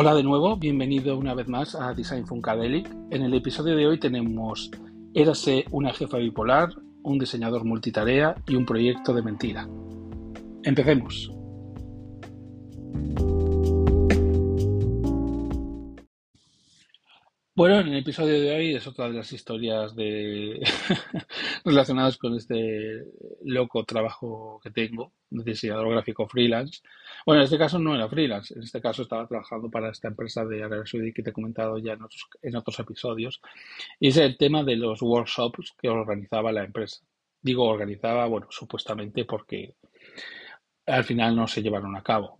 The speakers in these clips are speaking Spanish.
Hola de nuevo, bienvenido una vez más a Design Funkadelic. En el episodio de hoy tenemos Érase una jefa bipolar, un diseñador multitarea y un proyecto de mentira. Empecemos. Bueno, en el episodio de hoy es otra de las historias relacionadas con este loco trabajo que tengo, de diseñador gráfico freelance. Bueno, en este caso no era freelance, en este caso estaba trabajando para esta empresa de Arabia Saudí que te he comentado ya en otros, en otros episodios. Y es el tema de los workshops que organizaba la empresa. Digo organizaba, bueno, supuestamente porque al final no se llevaron a cabo.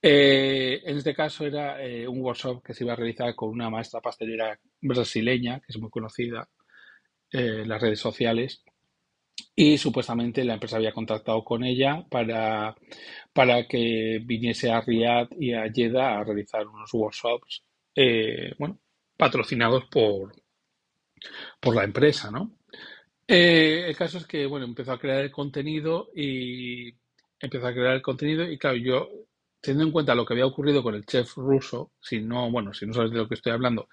Eh, en este caso era eh, un workshop que se iba a realizar con una maestra pastelera brasileña, que es muy conocida eh, en las redes sociales, y supuestamente la empresa había contactado con ella para, para que viniese a Riyadh y a Jeddah a realizar unos workshops, bueno, patrocinados por, por la empresa, ¿no? el caso es que, bueno, empezó a crear el contenido y empezó a crear el contenido y claro, yo teniendo en cuenta lo que había ocurrido con el chef ruso, si no, bueno, si no sabes de lo que estoy hablando,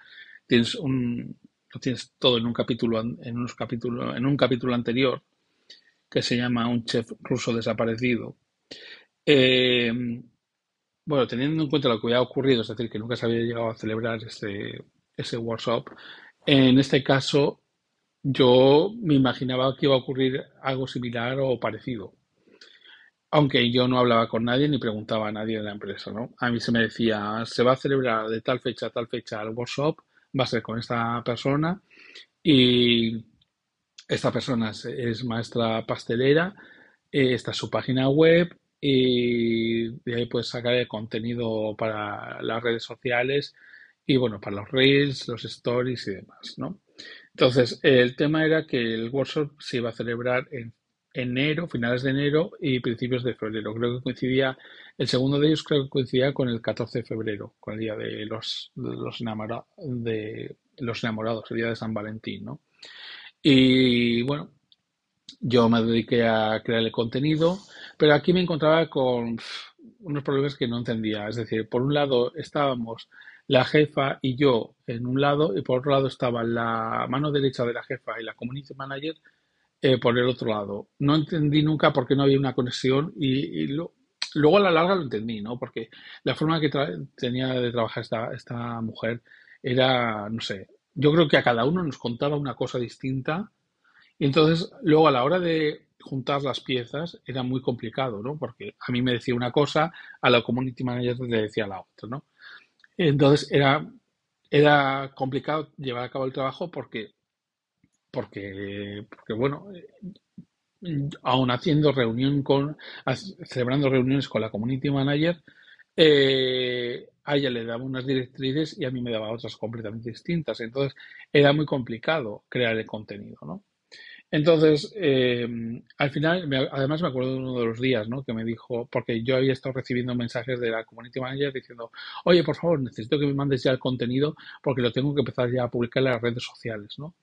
tienes un, lo tienes todo en un capítulo, en unos capítulos, en un capítulo anterior que se llama Un chef ruso desaparecido. Eh, bueno, teniendo en cuenta lo que había ocurrido, es decir, que nunca se había llegado a celebrar ese, ese workshop, en este caso yo me imaginaba que iba a ocurrir algo similar o parecido aunque yo no hablaba con nadie ni preguntaba a nadie de la empresa, ¿no? A mí se me decía, se va a celebrar de tal fecha a tal fecha el workshop, va a ser con esta persona y esta persona es, maestra pastelera, eh, esta es su página web y de ahí puedes sacar el contenido para las redes sociales y bueno, para los reels, los stories y demás, ¿no? Entonces, el tema era que el workshop se iba a celebrar en enero, finales de enero y principios de febrero. Creo que coincidía, el segundo de ellos creo que coincidía con el 14 de febrero, con el día de los, los, enamorados, el día de San Valentín, ¿no? Y bueno, yo me dediqué a crear el contenido, pero aquí me encontraba con unos problemas que no entendía. Es decir, por un lado estábamos la jefa y yo en un lado, y por otro lado estaba la mano derecha de la jefa y la community manager eh, por el otro lado. No entendí nunca por qué no había una conexión y, luego a la larga lo entendí, ¿no? Porque la forma que tenía de trabajar esta, esta mujer era, no sé, yo creo que a cada uno nos contaba una cosa distinta y entonces luego a la hora de juntar las piezas era muy complicado, ¿no? Porque a mí me decía una cosa, a la community manager le decía la otra, ¿no? Entonces era, era complicado llevar a cabo el trabajo porque porque, porque bueno, aún haciendo reunión con, celebrando reuniones con la community manager, eh, a ella le daba unas directrices y a mí me daba otras completamente distintas. Entonces era muy complicado crear el contenido, ¿no? Entonces, eh, al final, además me acuerdo de uno de los días, ¿no? Que me dijo, porque yo había estado recibiendo mensajes de la community manager diciendo, oye, por favor, necesito que me mandes ya el contenido porque lo tengo que empezar ya a publicar en las redes sociales, ¿no?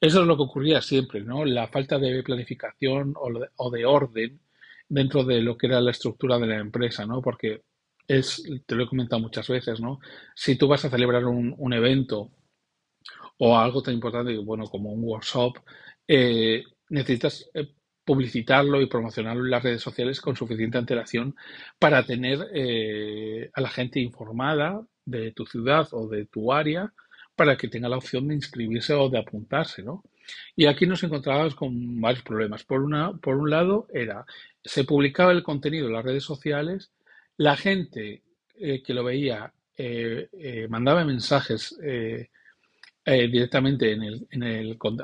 Eso es lo que ocurría siempre, ¿no? La falta de planificación o de, orden dentro de lo que era la estructura de la empresa, ¿no? Porque es, te lo he comentado muchas veces, ¿no? Si tú vas a celebrar un, evento o algo tan importante, bueno, como un workshop, eh, necesitas eh, publicitarlo y promocionarlo en las redes sociales con suficiente antelación para tener eh, a la gente informada de tu ciudad o de tu área para que tenga la opción de inscribirse o de apuntarse, ¿no? Y aquí nos encontrábamos con varios problemas. Por, una, por un lado, era, se publicaba el contenido en las redes sociales, la gente eh, que lo veía eh, eh, mandaba mensajes directamente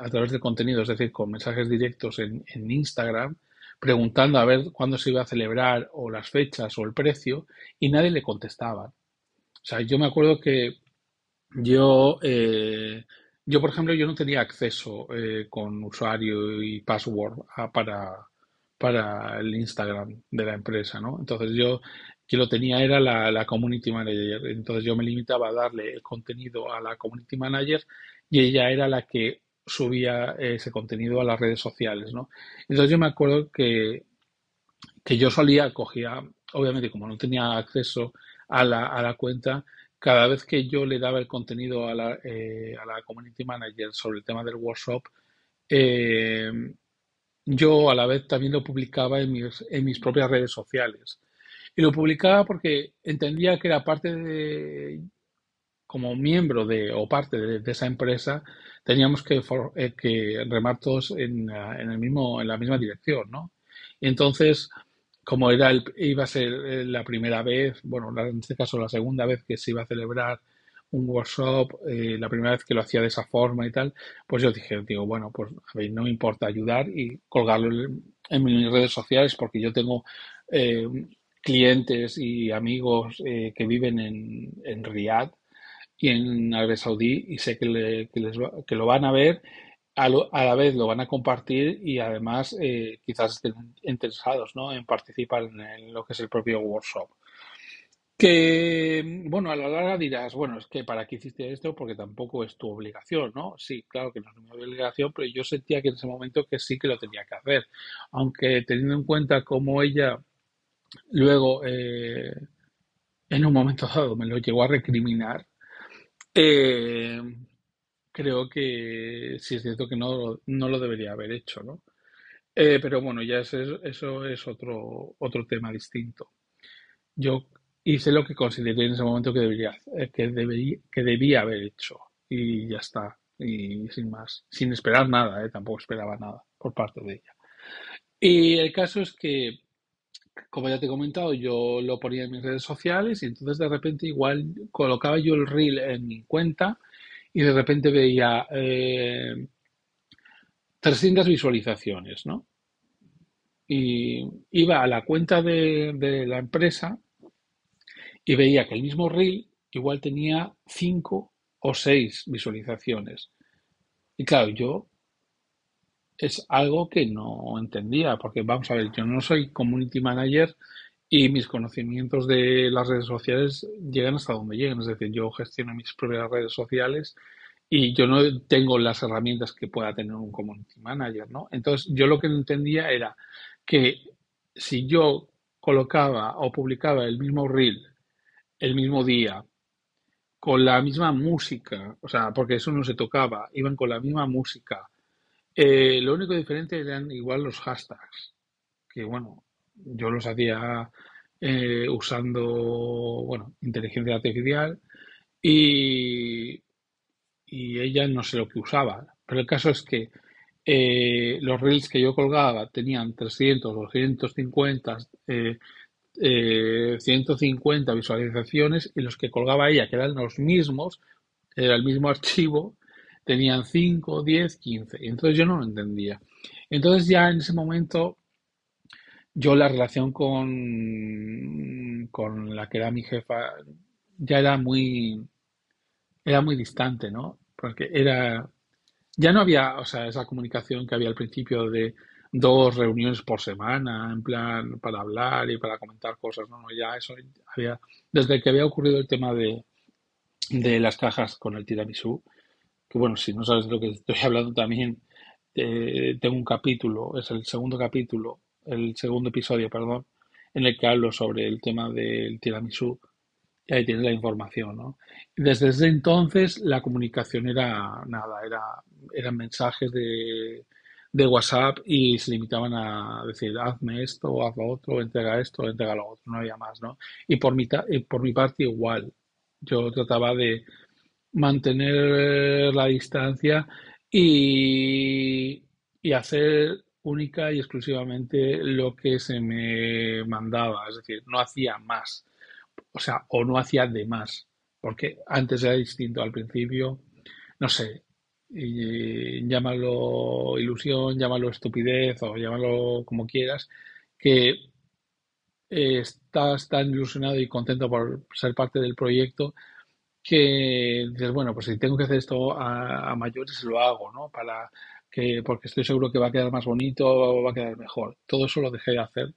a través del contenido, es decir, con mensajes directos en, en Instagram, preguntando a ver cuándo se iba a celebrar o las fechas o el precio, y nadie le contestaba. O sea, yo me acuerdo que yo, eh, yo, por ejemplo, yo no tenía acceso eh, con usuario y password para, para el Instagram de la empresa, ¿no? Entonces yo, que lo tenía era la, la community manager. Entonces yo me limitaba a darle el contenido a la community manager y ella era la que subía ese contenido a las redes sociales, ¿no? Entonces yo me acuerdo que, que yo solía, cogía, obviamente como no tenía acceso a la, a la cuenta, cada vez que yo le daba el contenido a la, eh, a la community manager sobre el tema del workshop, eh, yo a la vez también lo publicaba en mis, en mis propias redes sociales. Y lo publicaba porque entendía que era parte de, como miembro de o parte de, esa empresa, teníamos que, eh, que remar todos en, en, el mismo, en la misma dirección, ¿no? Entonces, como era el, iba a ser eh, la primera vez, bueno, en este caso la segunda vez que se iba a celebrar un workshop, eh, la primera vez que lo hacía de esa forma y tal, pues yo dije, digo, bueno, pues a ver, no me importa ayudar y colgarlo en, mis redes sociales porque yo tengo eh, clientes y amigos que viven en, en Riyadh y en Arabia Saudí y sé que, les que lo van a ver a, la vez lo van a compartir y además eh, quizás estén interesados ¿no? en participar en, lo que es el propio workshop. Que, bueno, a la larga dirás, bueno, es que para qué hiciste esto porque tampoco es tu obligación, ¿no? Sí, claro que no es mi obligación, pero yo sentía que en ese momento que sí que lo tenía que hacer. Aunque teniendo en cuenta cómo ella luego, eh, en un momento dado, me lo llegó a recriminar, eh, creo que sí es cierto que no, no lo debería haber hecho, ¿no? Eh, pero bueno, ya es, eso es otro, otro tema distinto. Yo hice lo que consideré en ese momento que debería, eh, que debería, que debía haber hecho y ya está, y sin más, sin esperar nada, ¿eh? tampoco esperaba nada por parte de ella. Y el caso es que, como ya te he comentado, yo lo ponía en mis redes sociales y entonces de repente igual colocaba yo el reel en mi cuenta y de repente veía 300 eh, visualizaciones, ¿no? Y iba a la cuenta de, de, la empresa y veía que el mismo reel igual tenía 5 o 6 visualizaciones. Y claro, yo es algo que no entendía, porque vamos a ver, yo no soy community manager y mis conocimientos de las redes sociales llegan hasta donde llegan. Es decir, yo gestiono mis propias redes sociales y yo no tengo las herramientas que pueda tener un community manager, ¿no? Entonces, yo lo que entendía era que si yo colocaba o publicaba el mismo reel el mismo día, con la misma música, o sea, porque eso no se tocaba, iban con la misma música, eh, lo único diferente eran igual los hashtags, que bueno, yo los hacía eh, usando, bueno, inteligencia artificial y, y ella no sé lo que usaba. Pero el caso es que eh, los reels que yo colgaba tenían 300, 250, eh, 150 eh, visualizaciones y los que colgaba ella, que eran los mismos, era el mismo archivo, tenían 5, 10, 15. Y entonces yo no lo entendía. Entonces ya en ese momento yo la relación con, con la que era mi jefa ya era muy, era muy distante, ¿no? Porque era, ya no había, o sea, esa comunicación que había al principio de dos reuniones por semana, en plan, para hablar y para comentar cosas, no, no, ya eso había, desde que había ocurrido el tema de, de las cajas con el tiramisú, que bueno, si no sabes de lo que estoy hablando también, eh, tengo un capítulo, es el segundo capítulo el segundo episodio, perdón, en el que hablo sobre el tema del tiramisú y ahí tienes la información, ¿no? Desde entonces la comunicación era nada, era, eran mensajes de, de WhatsApp y se limitaban a decir, hazme esto, haz lo otro, entrega esto, entrega lo otro, no había más, ¿no? Y por mi, por mi parte igual, yo trataba de mantener la distancia y, y hacer única y exclusivamente lo que se me mandaba, es decir, no hacía más, o sea, o no hacía de más, porque antes era distinto al principio, no sé, llámalo ilusión, llámalo estupidez o llámalo como quieras, que estás tan ilusionado y contento por ser parte del proyecto que dices, bueno, pues si tengo que hacer esto a, a mayores, lo hago, ¿no? Para que, porque estoy seguro que va a quedar más bonito, o va a quedar mejor. Todo eso lo dejé de hacer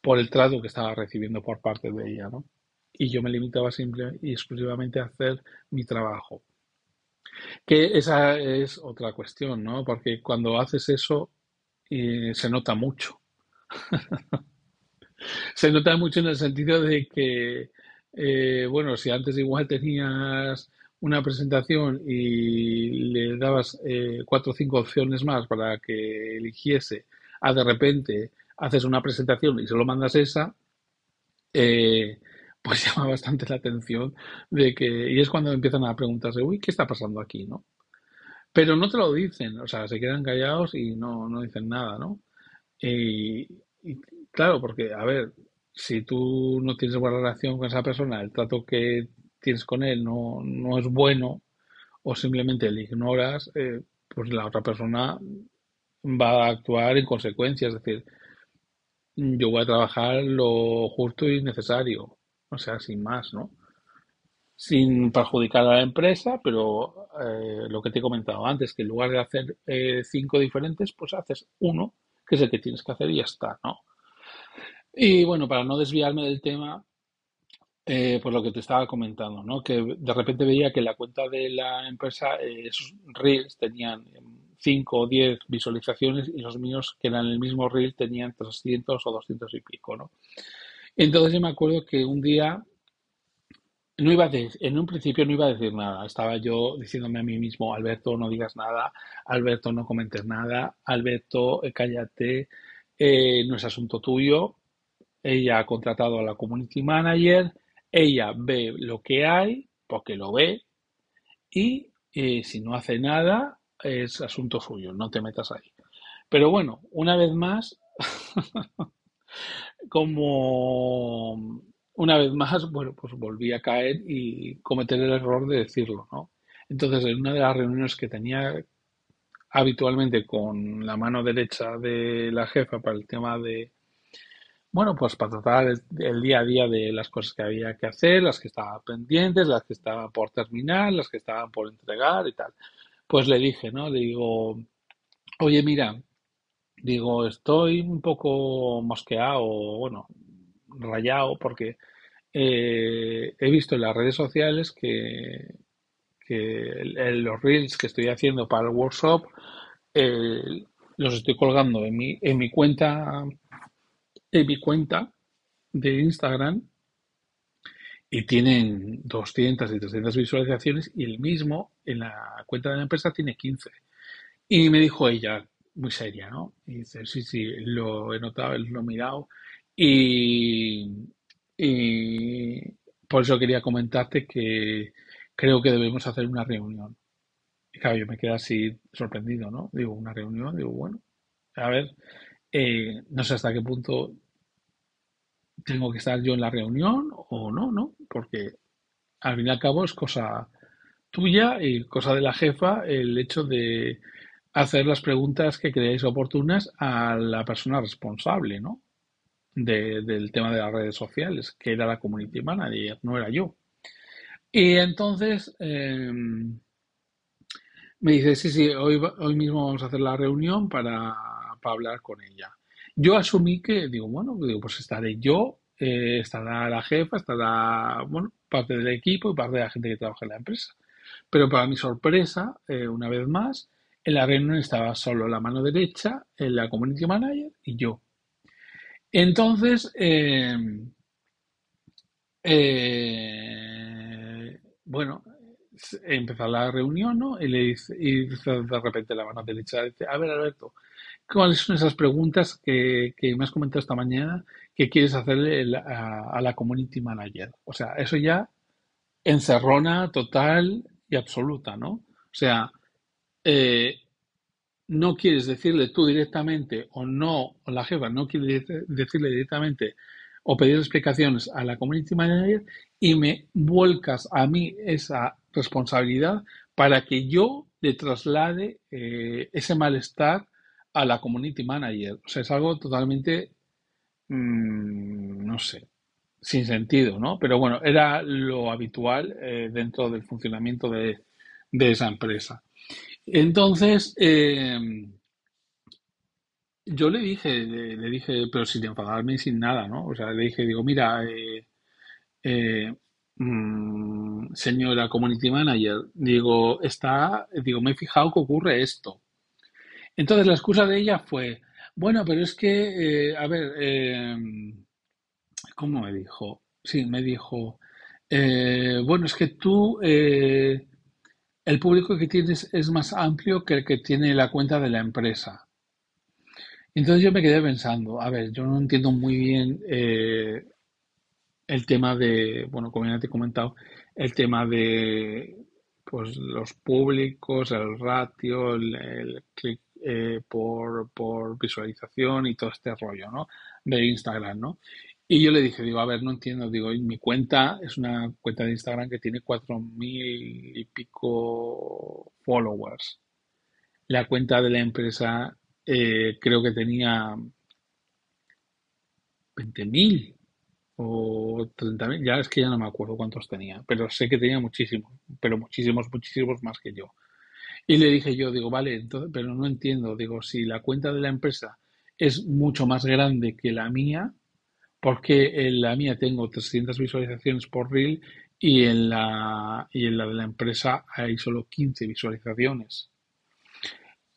por el trato que estaba recibiendo por parte de ella, ¿no? Y yo me limitaba simple y exclusivamente a hacer mi trabajo. Que esa es otra cuestión, ¿no? Porque cuando haces eso eh, se nota mucho. se nota mucho en el sentido de que eh, bueno, si antes igual tenías una presentación y le dabas eh, cuatro o cinco opciones más para que eligiese, a de repente haces una presentación y solo mandas esa, eh, pues llama bastante la atención de que, y es cuando empiezan a preguntarse, uy, ¿qué está pasando aquí, no? Pero no te lo dicen, o sea, se quedan callados y no, no dicen nada, ¿no? Y claro, porque, a ver, si tú no tienes buena relación con esa persona, el trato que tienes con él no, no es bueno o simplemente le ignoras, eh, pues la otra persona va a actuar en consecuencia. Es decir, yo voy a trabajar lo justo y necesario, o sea, sin más, ¿no? Sin perjudicar a la empresa, pero eh, lo que te he comentado antes, que en lugar de hacer eh, cinco diferentes, pues haces uno, que es el que tienes que hacer y ya está, ¿no? Y bueno, para no desviarme del tema, eh, por lo que te estaba comentando, ¿no? Que de repente veía que la cuenta de la empresa, eh, esos reels tenían 5 o 10 visualizaciones y los míos, que eran el mismo reel, tenían 300 o 200 y pico, ¿no? Entonces yo me acuerdo que un día no iba a en un principio no iba a decir nada. Estaba yo diciéndome a mí mismo, Alberto, no digas nada, Alberto, no comentes nada, Alberto, eh, cállate, eh, no es asunto tuyo. Ella ha contratado a la community manager, ella ve lo que hay, porque lo ve, y eh, si no hace nada, es asunto suyo, no te metas ahí. Pero bueno, una vez más, como una vez más, bueno, pues volví a caer y cometer el error de decirlo, ¿no? Entonces, en una de las reuniones que tenía habitualmente con la mano derecha de la jefa para el tema de bueno, pues para tratar el, día a día de las cosas que había que hacer, las que estaban pendientes, las que estaban por terminar, las que estaban por entregar y tal. Pues le dije, ¿no? Le digo, oye, mira, digo, estoy un poco mosqueado, bueno, rayado, porque eh, he visto en las redes sociales que, que los reels que estoy haciendo para el workshop eh, los estoy colgando en mi, en mi cuenta en mi cuenta de Instagram y tienen 200 y 300 visualizaciones y el mismo en la cuenta de la empresa tiene 15. Y me dijo ella, muy seria, ¿no? Y dice, sí, sí, lo he notado, lo he mirado y, y por eso quería comentarte que creo que debemos hacer una reunión. Y claro, yo me quedé así sorprendido, ¿no? Digo, una reunión, digo, bueno, a ver, eh, no sé hasta qué punto tengo que estar yo en la reunión o no, ¿no? Porque al fin y al cabo es cosa tuya y cosa de la jefa el hecho de hacer las preguntas que creáis oportunas a la persona responsable, ¿no? del tema de las redes sociales, que era la community manager, no era yo. Y entonces em, me dice, sí, sí, hoy, hoy mismo vamos a hacer la reunión para para hablar con ella. Yo asumí que, digo, bueno, digo, pues estaré yo, eh, estará la jefa, estará, bueno, parte del equipo y parte de la gente que trabaja en la empresa. Pero para mi sorpresa, eh, una vez más, en la reunión estaba solo la mano derecha, en la community manager y yo. Entonces, em, eh, bueno, empezó la reunión, ¿no? Y le dice, y de repente la mano derecha dice, a ver, Alberto, ¿Cuáles son esas preguntas que, me has comentado esta mañana que quieres hacerle a, la community manager? O sea, eso ya encerrona total y absoluta, ¿no? O sea, eh, no quieres decirle tú directamente o no, o la jefa no quiere decirle directamente o pedir explicaciones a la community manager y me vuelcas a mí esa responsabilidad para que yo le traslade eh, ese malestar a la community manager. O sea, es algo totalmente, mm, no sé, sin sentido, ¿no? Pero bueno, era lo habitual eh, dentro del funcionamiento de, esa empresa. Entonces, em, yo le dije, le, dije, pero sin enfadarme y sin nada, ¿no? O sea, le dije, digo, mira, eh, eh, mm, señora community manager, digo, está, digo, me he fijado que ocurre esto. Entonces la excusa de ella fue, bueno, pero es que, eh, a ver, em, ¿cómo me dijo? Sí, me dijo, Eh, bueno, es que tú, eh, el público que tienes es más amplio que el que tiene la cuenta de la empresa. Entonces yo me quedé pensando, a ver, yo no entiendo muy bien el tema de, bueno, como ya te he comentado, el tema de pues los públicos, el ratio, el, el clic eh, por, visualización y todo este rollo, ¿no? De Instagram, ¿no? Y yo le dije, digo, a ver, no entiendo, digo, mi cuenta es una cuenta de Instagram que tiene cuatro mil y pico followers. La cuenta de la empresa eh, creo que tenía 20.000 o 30.000, ya es que ya no me acuerdo cuántos tenía, pero sé que tenía muchísimos, pero muchísimos, muchísimos más que yo. Y le dije yo, digo, vale, entonces, pero no entiendo, digo, si la cuenta de la empresa es mucho más grande que la mía, porque en la mía tengo 300 visualizaciones por reel y en la, y en la de la empresa hay solo 15 visualizaciones.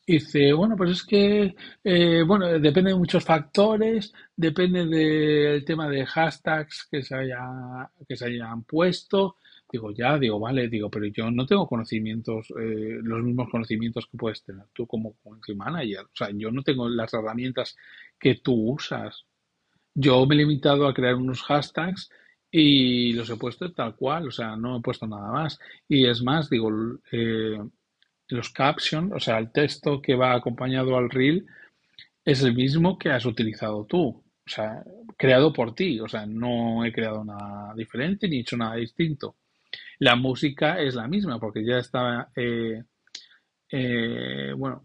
Y dice, bueno, pues es que, eh, bueno, depende de muchos factores, depende del tema de hashtags que se haya, que se hayan puesto. Digo, ya, digo, vale, digo, pero yo no tengo conocimientos, eh, los mismos conocimientos que puedes tener tú como country manager. O sea, yo no tengo las herramientas que tú usas. Yo me he limitado a crear unos hashtags y los he puesto tal cual, o sea, no he puesto nada más. Y es más, digo, eh, los captions, o sea, el texto que va acompañado al reel, es el mismo que has utilizado tú, o sea, creado por ti, o sea, no he creado nada diferente ni hecho nada distinto. La música es la misma porque ya está, eh, eh, bueno,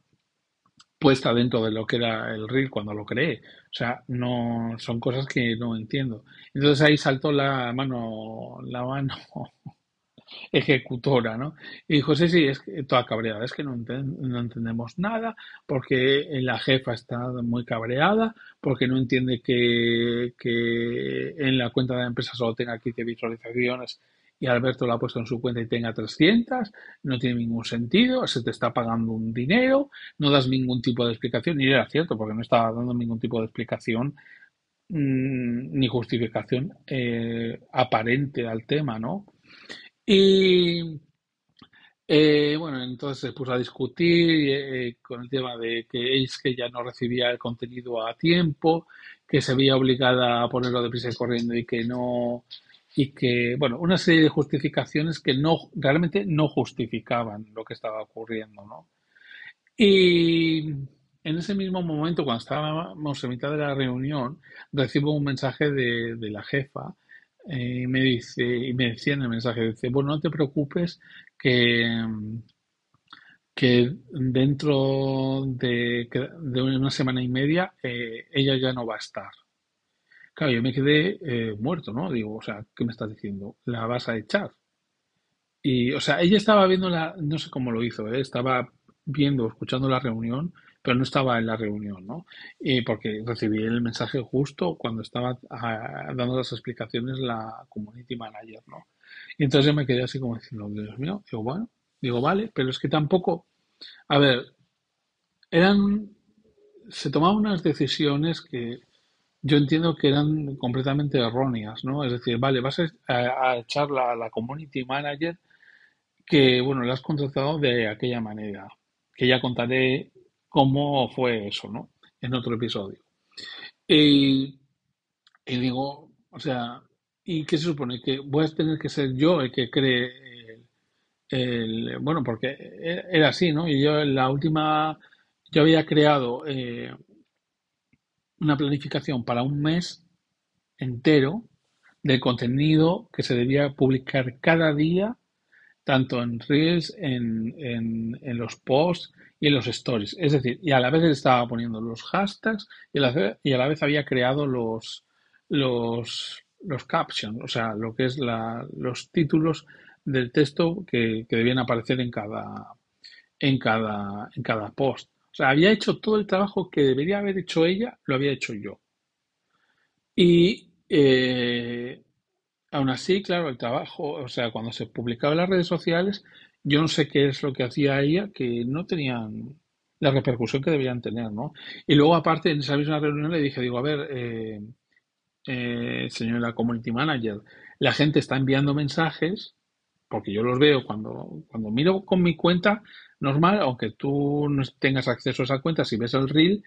puesta dentro de lo que era el reel cuando lo creé. O sea, no son cosas que no entiendo. Entonces ahí saltó la mano, la mano ejecutora, ¿no? Y dijo, sí, sí, es que toda cabreada, es que no, no entendemos nada, porque la jefa está muy cabreada, porque no entiende que, que en la cuenta de la empresa solo tenga 15 visualizaciones y Alberto lo ha puesto en su cuenta y tenga 300, no tiene ningún sentido, se te está pagando un dinero, no das ningún tipo de explicación, y era cierto, porque no estaba dando ningún tipo de explicación mm, ni justificación eh, aparente al tema, ¿no? Y eh, bueno, entonces se puso a discutir eh, con el tema de que es que ya no recibía el contenido a tiempo, que se veía obligada a ponerlo deprisa y corriendo y que no, y que, bueno, una serie de justificaciones que no, realmente no justificaban lo que estaba ocurriendo, ¿no? Y en ese mismo momento, cuando estábamos en mitad de la reunión, recibo un mensaje de, de la jefa eh, y me dice, y me decía en el mensaje, dice, bueno, no te preocupes que, que dentro de, de una semana y media eh, ella ya no va a estar. Claro, yo me quedé eh, muerto, ¿no? Digo, o sea, ¿qué me estás diciendo? ¿La vas a echar? Y, o sea, ella estaba viendo la, no sé cómo lo hizo, ¿eh? estaba viendo, escuchando la reunión pero no estaba en la reunión, ¿no? Y porque recibí el mensaje justo cuando estaba ah, dando las explicaciones la community manager, ¿no? Y entonces yo me quedé así como diciendo, Dios mío, digo, bueno, digo, vale, pero es que tampoco, a ver, eran, se tomaban unas decisiones que yo entiendo que eran completamente erróneas, ¿no? Es decir, vale, vas a, a echar la, la community manager que, bueno, la has contratado de aquella manera, que ya contaré cómo fue eso, ¿no? En otro episodio. Y, digo, o sea, ¿y qué se supone? Que voy a tener que ser yo el que cree el, bueno, porque era así, ¿no? Y yo en la última, yo había creado eh, una planificación para un mes entero de contenido que se debía publicar cada día, tanto en Reels, en, en los posts, y en los stories. Es decir, y a la vez estaba poniendo los hashtags y a la vez, y a la vez había creado los, los, los captions, o sea, lo que es la, los títulos del texto que, que debían aparecer en cada, en, cada, en cada post. Sea, había hecho todo el trabajo que debería haber hecho ella, lo había hecho yo. Y eh, aún así, claro, el trabajo, o sea, cuando se publicaba en las redes sociales, yo no sé qué es lo que hacía ella, que no tenían la repercusión que debían tener, ¿no? Y luego, aparte, en esa misma reunión le dije, digo, a ver, eh, eh, señora Community Manager, la gente está enviando mensajes, porque yo los veo cuando, cuando miro con mi cuenta normal, aunque tú no tengas acceso a esa cuenta, si ves el reel,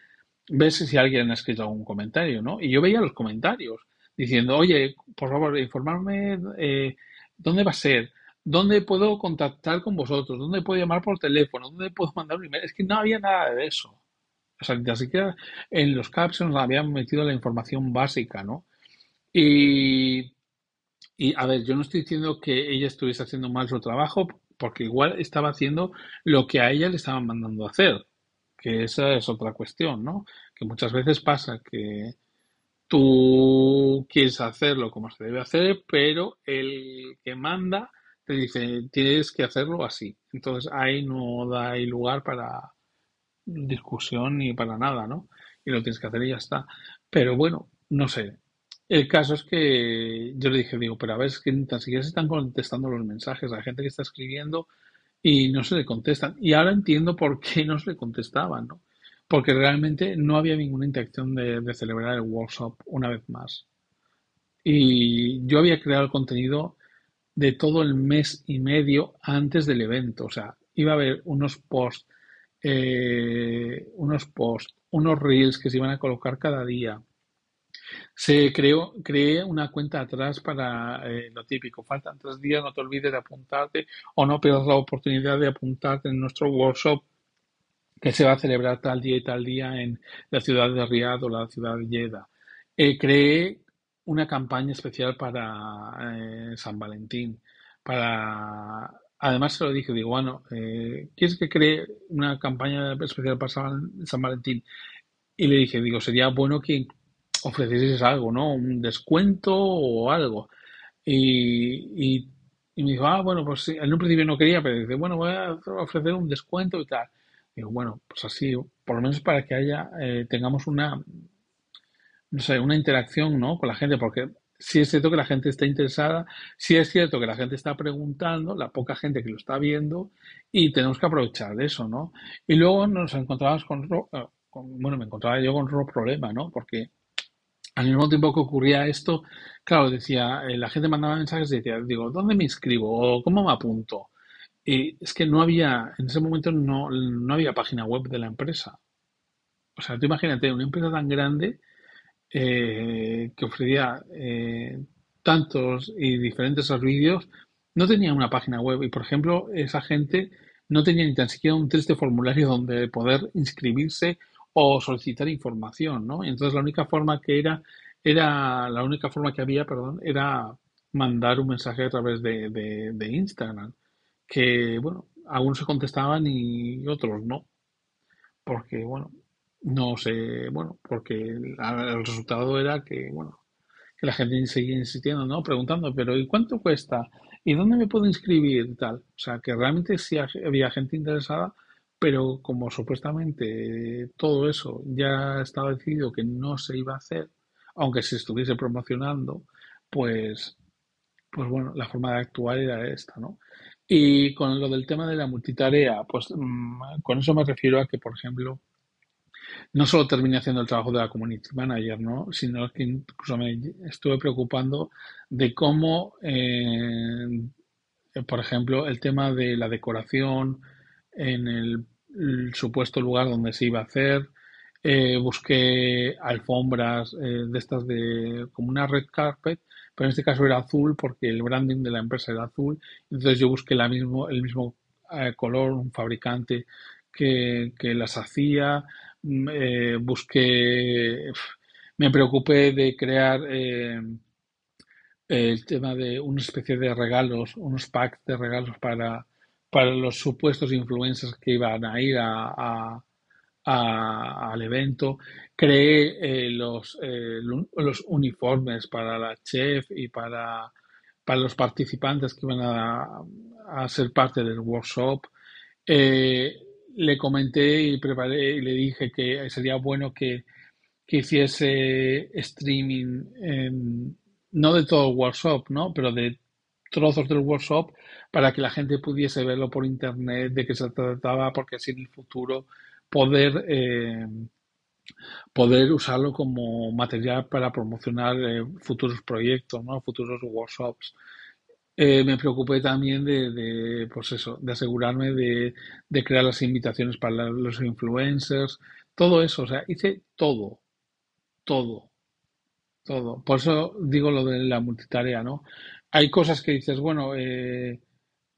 ves si alguien ha escrito algún comentario, ¿no? Y yo veía los comentarios diciendo, oye, por favor, informarme eh, dónde va a ser, dónde puedo contactar con vosotros, dónde puedo llamar por teléfono, dónde puedo mandar un email. Es que no había nada de eso. O sea, ni siquiera en los captions habían metido la información básica, ¿no? Y, y, a ver, yo no estoy diciendo que ella estuviese haciendo mal su trabajo, porque igual estaba haciendo lo que a ella le estaban mandando hacer, que esa es otra cuestión, ¿no? Que muchas veces pasa que tú quieres hacerlo como se debe hacer, pero el que manda te dice, tienes que hacerlo así. Entonces ahí no da lugar para discusión ni para nada, ¿no? Y lo tienes que hacer y ya está. Pero bueno, no sé. El caso es que yo le dije, digo, pero a ver, es que ni tan siquiera se están contestando los mensajes la gente que está escribiendo y no se le contestan. Y ahora entiendo por qué no se le contestaban, ¿no? Porque realmente no había ninguna intención de, de celebrar el workshop una vez más. Y yo había creado el contenido de todo el mes y medio antes del evento. O sea, iba a haber unos posts, eh, unos posts, unos reels que se iban a colocar cada día. Se creó, creé una cuenta atrás para eh, lo típico. Faltan tres días, no te olvides de apuntarte o no pierdas la oportunidad de apuntarte en nuestro workshop que se va a celebrar tal día y tal día en la ciudad de Riyadh o la ciudad de Jeddah. Eh, creé una campaña especial para eh, San Valentín. Para además se lo dije, digo, bueno, eh, ¿quieres que cree una campaña especial para San, Valentín? Y le dije, digo, sería bueno que ofrecieses algo, ¿no? Un descuento o algo. Y, y, me dijo, ah, bueno, pues en un principio no quería, pero dice, bueno, voy a ofrecer un descuento y tal. Digo, bueno, pues así, por lo menos para que haya, eh, tengamos una, no sé, una interacción, ¿no? Con la gente, porque sí es cierto que la gente está interesada, sí es cierto que la gente está preguntando, la poca gente que lo está viendo, y tenemos que aprovechar de eso, ¿no? Y luego nos encontramos eh, con, bueno, me encontraba yo con otro problema, ¿no? Porque al mismo tiempo que ocurría esto, claro, decía, eh, la gente mandaba mensajes y decía, digo, ¿dónde me inscribo? ¿O cómo me apunto? Y es que no había, en ese momento no, no había página web de la empresa. O sea, tú imagínate, una empresa tan grande eh, que ofrecía eh, tantos y diferentes servicios, no tenía una página web y, por ejemplo, esa gente no tenía ni tan siquiera un triste formulario donde poder inscribirse o solicitar información, ¿no? entonces la única forma que era, era, la única forma que había, perdón, era mandar un mensaje a través de, de Instagram, que, bueno, algunos se contestaban y otros no, porque, bueno, no sé, bueno, porque el, resultado era que, bueno, que la gente seguía insistiendo, ¿no? Preguntando, pero ¿y cuánto cuesta? ¿Y dónde me puedo inscribir? Tal. O sea, que realmente sí había gente interesada, pero como supuestamente todo eso ya estaba decidido que no se iba a hacer, aunque se estuviese promocionando, pues, pues bueno, la forma de actuar era esta, ¿no? Y con lo del tema de la multitarea, pues mm, con eso me refiero a que, por ejemplo, no solo terminé haciendo el trabajo de la community manager, ¿no? sino que incluso me estuve preocupando de cómo, eh, por ejemplo, el tema de la decoración en el, supuesto lugar donde se iba a hacer. Eh, busqué alfombras eh, de estas de como una red carpet, pero en este caso era azul porque el branding de la empresa era azul. Entonces yo busqué la mismo, el mismo color, un fabricante que, que las hacía. Mm, eh, busqué, me preocupé de crear eh, el tema de una especie de regalos, unos packs de regalos para, para los supuestos influencers que iban a ir a, al evento. Creé eh, los, los uniformes para la chef y para, para los participantes que iban a, ser parte del workshop le comenté y preparé y le dije que sería bueno que, hiciese streaming, no de todo el workshop, ¿no? Pero de trozos del workshop para que la gente pudiese verlo por internet, de qué se trataba, porque así en el futuro poder, eh, poder usarlo como material para promocionar eh, futuros proyectos, ¿no? Futuros workshops. Eh, me preocupé también de, de, pues eso, de asegurarme de, de crear las invitaciones para los influencers, todo eso, o sea, hice todo, todo, todo. Por eso digo lo de la multitarea, ¿no? Hay cosas que dices, bueno, eh,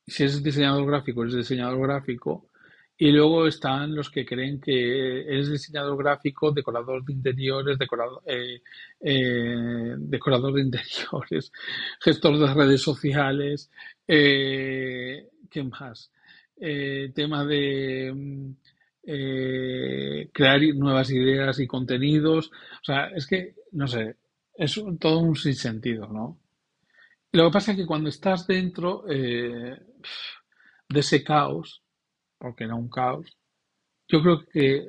si es diseñador gráfico, es diseñador gráfico, y luego están los que creen que eres diseñador gráfico, decorador de interiores, decorador, eh, eh, decorador de interiores, gestor de redes sociales, eh, ¿qué más? Eh, tema de mm, eh, crear nuevas ideas y contenidos. O sea, es que, no sé, es todo un sinsentido, ¿no? Lo que pasa es que cuando estás dentro eh, de ese caos, porque era un caos, yo creo que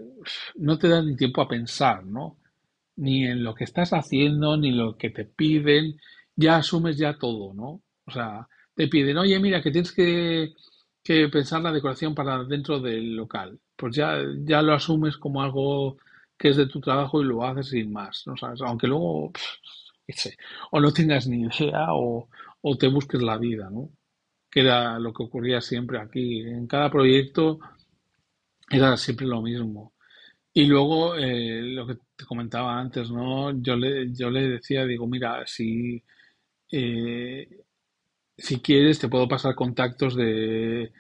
no te da ni tiempo a pensar, ¿no? Ni en lo que estás haciendo, ni lo que te piden, ya asumes ya todo, ¿no? O sea, te piden, oye, mira, que tienes que, pensar la decoración para dentro del local. Pues ya, ya lo asumes como algo que es de tu trabajo y lo haces sin más, ¿no sabes? Aunque luego, o no tengas ni idea o, o te busques la vida, ¿no? Que era lo que ocurría siempre aquí. En cada proyecto era siempre lo mismo. Y luego, eh, lo que te comentaba antes, ¿no? Yo le, yo le decía, digo, mira, si, eh, si quieres, te puedo pasar contactos de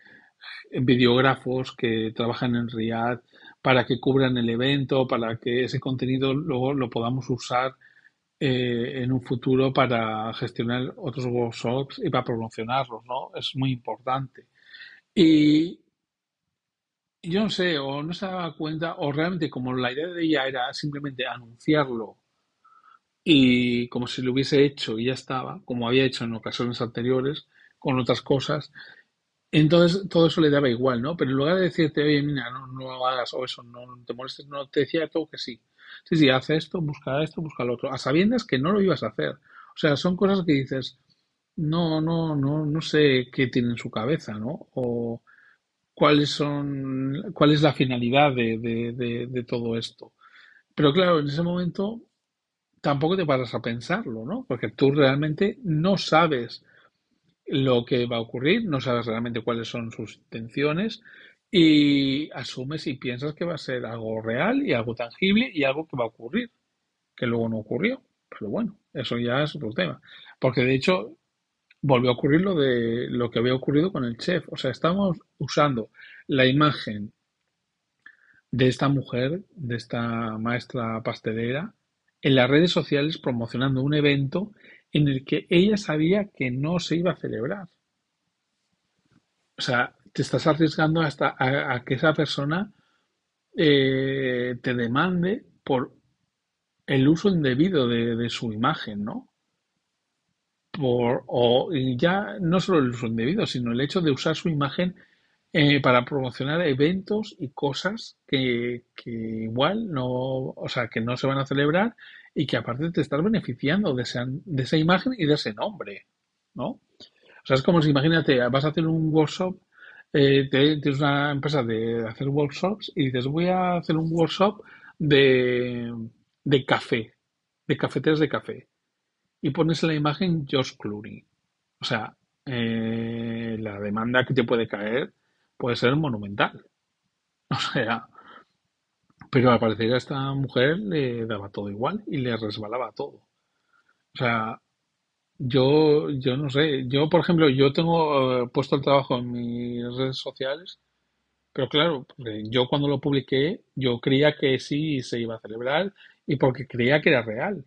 videógrafos que trabajan en Riad para que cubran el evento, para que ese contenido luego lo podamos usar eh, en un futuro para gestionar otros workshops y para promocionarlos, ¿no? Es muy importante. Y yo no sé, o no se daba cuenta, o realmente como la idea de ella era simplemente anunciarlo y como si lo hubiese hecho y ya estaba, como había hecho en ocasiones anteriores con otras cosas, entonces todo eso le daba igual, ¿no? Pero en lugar de decirte, oye, mira, no, no lo hagas o eso, no te molestes, no, te decía todo que sí. Sí, sí, haz esto, busca esto, busca lo otro, a sabiendas que no lo ibas a hacer. O sea, son cosas que dices, no, no, no, no sé qué tiene en su cabeza, ¿no? O cuáles son, cuál es la finalidad de, de, de, todo esto. Pero claro, en ese momento tampoco te paras a pensarlo, ¿no? Porque tú realmente no sabes lo que va a ocurrir, no sabes realmente cuáles son sus intenciones y asumes y piensas que va a ser algo real y algo tangible y algo que va a ocurrir, que luego no ocurrió. Pero bueno, eso ya es otro tema. Porque de hecho volvió a ocurrir lo de lo que había ocurrido con el chef. O sea, estamos usando la imagen de esta mujer, de esta maestra pastelera, en las redes sociales promocionando un evento en el que ella sabía que no se iba a celebrar. O sea, te estás arriesgando hasta a, que esa persona eh, te demande por el uso indebido de, su imagen, ¿no? Por, o ya no solo el uso indebido, sino el hecho de usar su imagen eh, para promocionar eventos y cosas que, igual no, o sea, que no se van a celebrar y que aparte te estás beneficiando de esa imagen y de ese nombre, ¿no? O sea, es como si imagínate, vas a hacer un workshop, eh, tienes una empresa de hacer workshops y dices, voy a hacer un workshop de, de café, de cafeteras de café. Y pones en la imagen George Clooney. O sea, eh, la demanda que te puede caer puede ser monumental. O sea, pero al parecer a esta mujer le daba todo igual y le resbalaba todo. O sea, yo, yo no sé, yo por ejemplo, yo tengo eh, puesto el trabajo en mis redes sociales, pero claro, yo cuando lo publiqué, yo creía que sí se iba a celebrar y porque creía que era real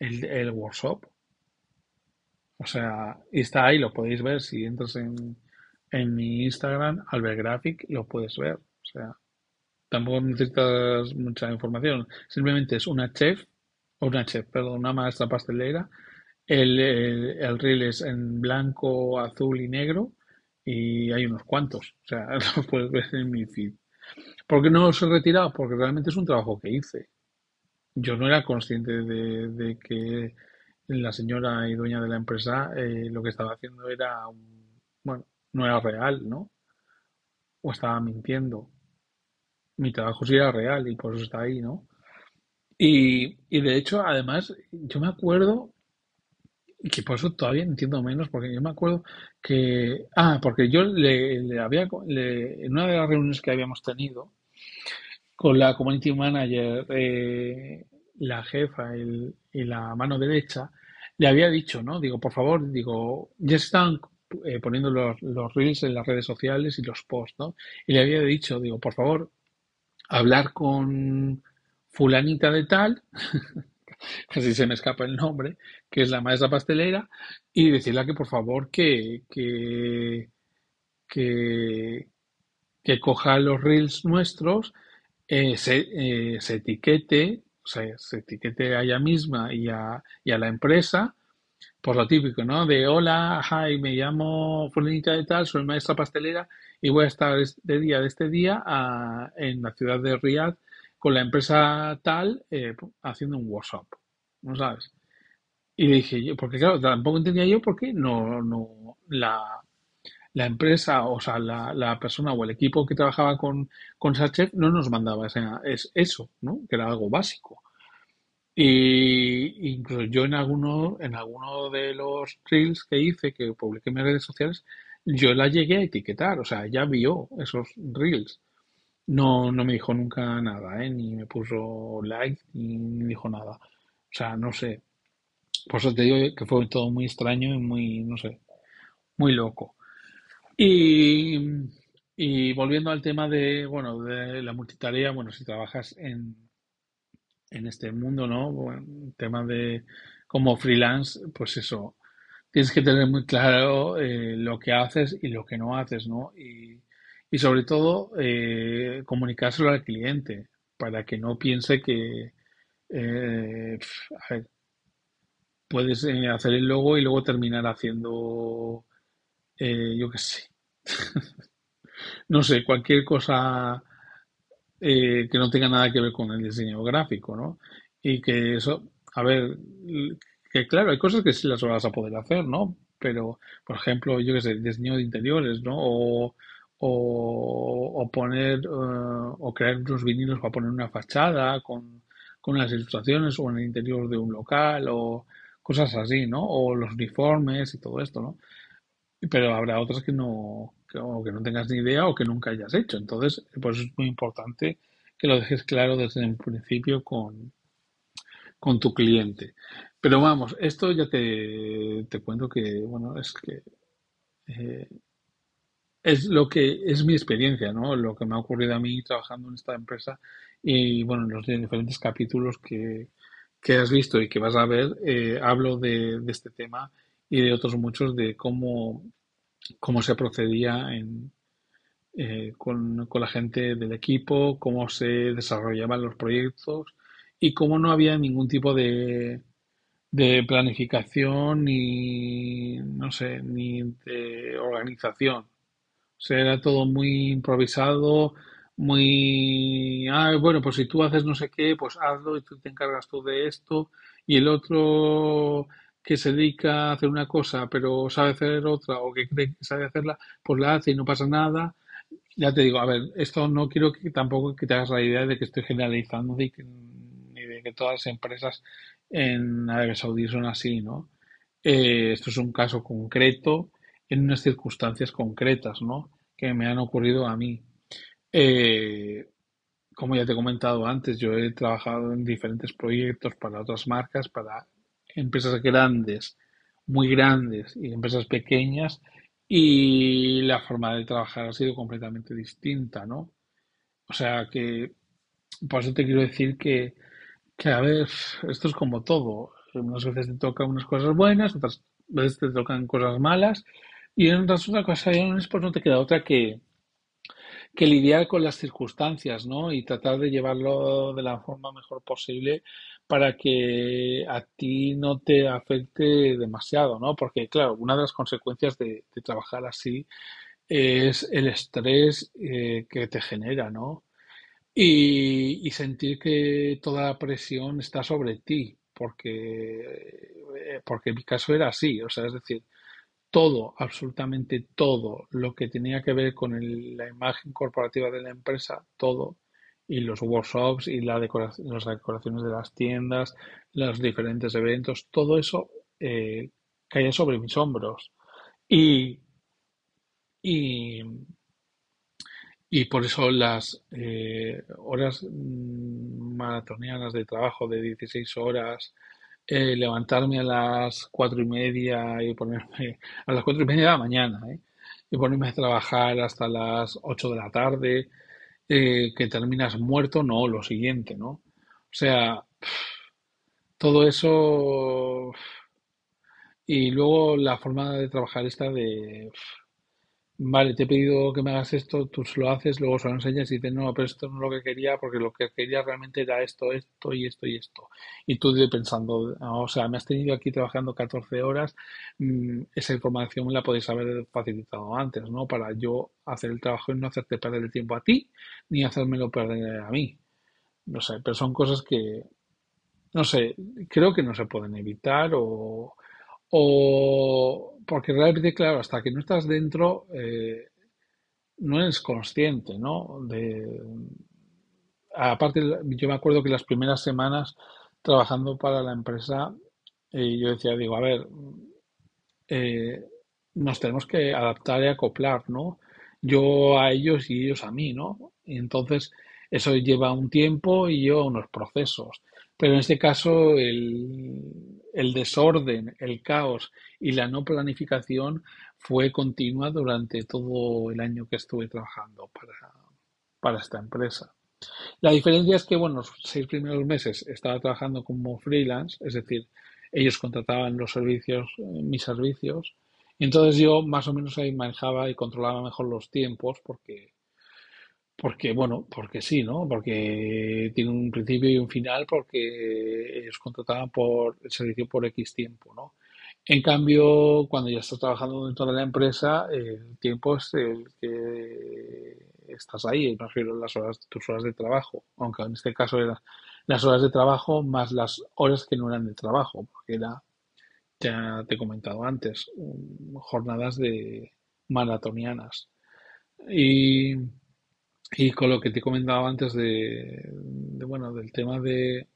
el, el workshop. O sea, está ahí, lo podéis ver. Si entras en, en mi Instagram, Albert Graphic, lo puedes ver. O sea, tampoco necesitas mucha información. Simplemente es una chef, o una chef, perdón, una maestra pastelera. El, el, el reel es en blanco, azul y negro. Y hay unos cuantos. O sea, lo puedes ver en mi feed. ¿Por qué no los he retirado? Porque realmente es un trabajo que hice. Yo no era consciente de, de que la señora y dueña de la empresa eh, lo que estaba haciendo era, un- bueno, no era real, ¿no? O estaba mintiendo. mi trabajo sí era real y por eso está ahí, ¿no? Y, y de hecho, además, yo me acuerdo, y que por eso todavía entiendo menos, porque yo me acuerdo que, ah, porque yo le, había, en una de las reuniones que habíamos tenido con la community manager, eh, la jefa y la mano derecha, le había dicho, ¿no? Digo, por favor, digo, ya están eh, poniendo los, los reels en las redes sociales y los posts, ¿no? Y le había dicho, digo, por favor, hablar con fulanita de tal, casi se me escapa el nombre, que es la maestra pastelera, y decirle que por favor que, que, que, coja los reels nuestros, eh, se, eh, se etiquete, o sea, se etiquete a ella misma y a, y a la empresa, por lo típico, ¿no? De hola, hi, me llamo fulanita de tal, soy maestra pastelera y voy a estar este día de este día a- en la ciudad de Riyadh con la empresa tal eh, haciendo un workshop, ¿no sabes? Y dije yo, porque claro, tampoco entendía yo por qué no, no, la, la empresa, o sea, la, la persona o el equipo que trabajaba con, con Sachet no nos mandaba esa- es, eso, ¿no? Que era algo básico. Y incluso yo en alguno, en alguno de los reels que hice, que publiqué en mis redes sociales, yo la llegué a etiquetar, o sea, ya vio esos reels. No, no me dijo nunca nada, ¿eh? Ni me puso like, ni dijo nada. O sea, no sé. Por eso te digo que fue todo muy extraño y muy, no sé, muy loco. Y, y volviendo al tema de, bueno, de la multitarea, bueno, si trabajas en, en este mundo, ¿no? Tema de como freelance, pues eso, tienes que tener muy claro eh, lo que haces y lo que no haces, ¿no? Y, y sobre todo eh, comunicárselo al cliente para que no piense que, eh, a ver, puedes eh, hacer el logo y luego terminar haciendo, eh, yo qué sé, no sé, cualquier cosa eh, que no tenga nada que ver con el diseño gráfico, ¿no? Y que eso, a ver, que claro, hay cosas que sí las vas a poder hacer, ¿no? Pero, por ejemplo, yo qué sé, diseño de interiores, ¿no? O, o, poner, eh, o crear unos vinilos para poner una fachada con, con las ilustraciones o en el interior de un local o cosas así, ¿no? O los uniformes y todo esto, ¿no? pero habrá otras que no, que, o que no tengas ni idea o que nunca hayas hecho. Entonces, por eso es muy importante que lo dejes claro desde el principio con, con tu cliente. Pero vamos, esto ya te, te cuento que, bueno, es que eh, es lo que es mi experiencia, ¿no? Lo que me ha ocurrido a mí trabajando en esta empresa y, bueno, en los diferentes capítulos que, que has visto y que vas a ver, eh, hablo de, de este tema y de otros muchos de cómo cómo se procedía en, eh, con, con la gente del equipo, cómo se desarrollaban los proyectos y cómo no había ningún tipo de, de planificación ni, no sé, ni de organización. O sea, era todo muy improvisado, muy, ah, bueno, pues si tú haces no sé qué, pues hazlo y tú te encargas tú de esto. Y el otro que se dedica a hacer una cosa, pero sabe hacer otra, o que cree que sabe hacerla, pues la hace y no pasa nada. Ya te digo, a ver, esto no quiero que tampoco que te hagas la idea de que estoy generalizando ni, que- ni de que todas las empresas en Arabia Saudí son así, ¿no? Eh, esto es un caso concreto en unas circunstancias concretas, ¿no? Que me han ocurrido a mí. Eh, como ya te he comentado antes, yo he trabajado en diferentes proyectos para otras marcas, para empresas grandes, muy grandes y empresas pequeñas, y la forma de trabajar ha sido completamente distinta, ¿no? O sea que, por eso te quiero decir que, que, a ver, esto es como todo. Unas veces te tocan unas cosas buenas, otras veces te tocan cosas malas, y en otras ocasiones pues no te queda otra que, que lidiar con las circunstancias, ¿no? Y tratar de llevarlo de la forma mejor posible para que a ti no te afecte demasiado, ¿no? Porque, claro, una de las consecuencias de, trabajar así es el estrés eh, que te genera, ¿no? Y, y sentir que toda la presión está sobre ti, porque, eh, porque en mi caso era así, o sea, es decir, todo, absolutamente todo lo que tenía que ver con el- la imagen corporativa de la empresa, todo, y los workshops y la decoración, las decoraciones de las tiendas, los diferentes eventos, todo eso eh, caía sobre mis hombros. Y, y, y por eso las eh, horas mm, maratonianas de trabajo de 16 horas, eh, levantarme a las cuatro y media y ponerme a las cuatro y media de la mañana ¿eh? y ponerme a trabajar hasta las 8 de la tarde, que terminas muerto, no, lo siguiente, ¿no? O sea, todo eso y luego la forma de trabajar esta de Vale, te he pedido que me hagas esto, tú lo haces, luego se lo enseñas y dices, no, pero esto no es lo que quería, porque lo que quería realmente era esto, esto y esto y esto. Y tú pensando, o sea, me has tenido aquí trabajando 14 horas, mm, esa información la podéis haber facilitado antes, ¿no? Para yo hacer el trabajo y no hacerte perder el tiempo a ti, ni hacérmelo perder a mí. No sé, pero son cosas que, no sé, creo que no se pueden evitar o, o porque realmente, claro, hasta que no estás dentro, eh, no eres consciente, ¿no? De, aparte, yo me acuerdo que las primeras semanas trabajando para la empresa, eh, yo decía, digo, a ver, eh, nos tenemos que adaptar y acoplar, ¿no? Yo a ellos y ellos a mí, ¿no? Y entonces eso lleva un tiempo y lleva unos procesos. Pero en este caso el, desorden, el caos y la no planificación fue continua durante todo el año que estuve trabajando para, para esta empresa. La diferencia es que, bueno, los seis primeros meses estaba trabajando como freelance, es decir, ellos contrataban los servicios, eh, mis servicios, y entonces yo más o menos ahí manejaba y controlaba mejor los tiempos porque porque, bueno, porque sí, ¿no? Porque tiene un principio y un final porque ellos contrataban por el servicio por X tiempo, ¿no? En cambio, cuando ya estás trabajando dentro de la empresa, el tiempo es el que estás ahí, me refiero a las horas, tus horas de trabajo, aunque en este caso eran las horas de trabajo más las horas que no eran de trabajo, porque era, ya te he comentado antes, jornadas de maratonianas. Y y con lo que te comentaba antes de, bueno, del tema de,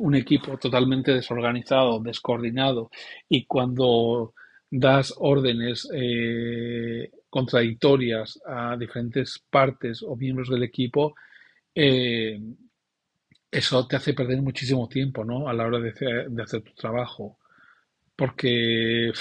un equipo totalmente desorganizado, descoordinado, y cuando das órdenes eh, contradictorias a diferentes partes o miembros del equipo, eh, eso te hace perder muchísimo tiempo, ¿no? A la hora de hacer, tu trabajo. Porque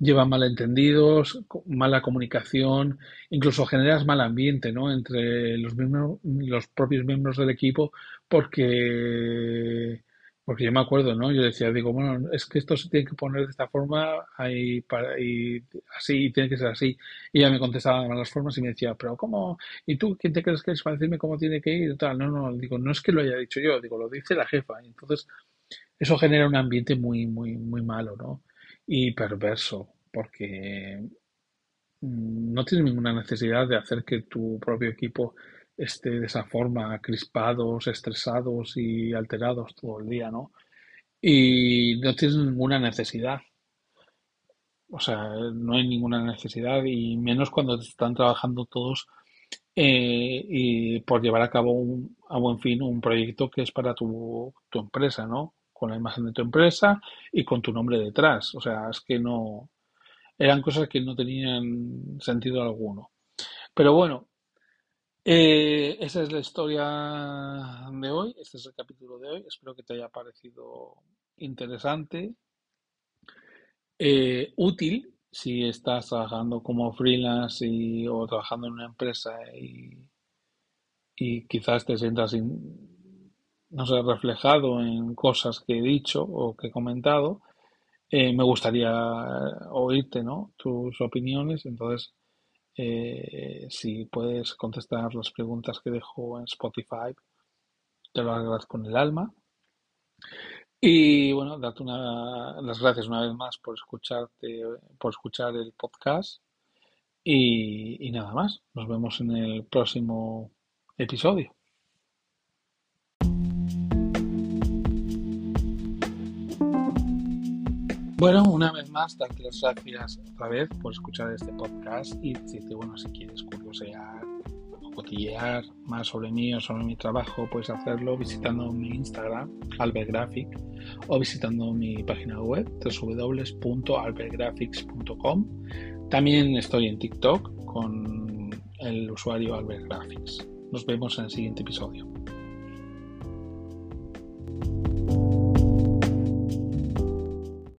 lleva malentendidos, mala comunicación, incluso generas mal ambiente, ¿no? Entre los mismos, los propios miembros del equipo, porque, porque yo me acuerdo, ¿no? Yo decía, digo, bueno, es que esto se tiene que poner de esta forma y, para, y así, y tiene que ser así. Y ella me contestaba de malas formas y me decía, pero ¿cómo? ¿Y tú quién te crees que es para decirme cómo tiene que ir? Tal, no, no, digo, no es que lo haya dicho yo, digo, lo dice la jefa. Y entonces, eso genera un ambiente muy, muy, muy malo, ¿no? Y perverso, porque mm, no tienes ninguna necesidad de hacer que tu propio equipo esté de esa forma, crispados, estresados y alterados todo el día, ¿no? Y no tienes ninguna necesidad. O sea, no hay ninguna necesidad y menos cuando están trabajando todos eh, y por llevar a cabo a buen fin un proyecto que es para tu, tu empresa, ¿no? Con la imagen de tu empresa y con tu nombre detrás. O sea, es que no, eran cosas que no tenían sentido alguno. Pero bueno, eh, esa es la historia de hoy, este es el capítulo de hoy. Espero que te haya parecido interesante, eh, útil si estás trabajando como freelance o trabajando en una empresa y, y quizás te sientas no sé, reflejado en cosas que he dicho o que he comentado, eh, me gustaría oírte, ¿no? Tus opiniones. Entonces, eh, si puedes contestar las preguntas que dejo en Spotify, te lo agradezco con el alma. Y bueno, darte una, las gracias una vez más por escucharte, por escuchar el podcast. y nada más. Nos vemos en el próximo episodio. Bueno, una vez más, darte las gracias otra vez por escuchar este podcast y decirte, bueno, si quieres curiosear o cotillear más sobre mí o sobre mi trabajo, puedes hacerlo visitando mi Instagram, albertgraphic, o visitando mi página web, www.albertgraphics.com. También estoy en TikTok con el usuario albertgraphics. Nos vemos en el siguiente episodio.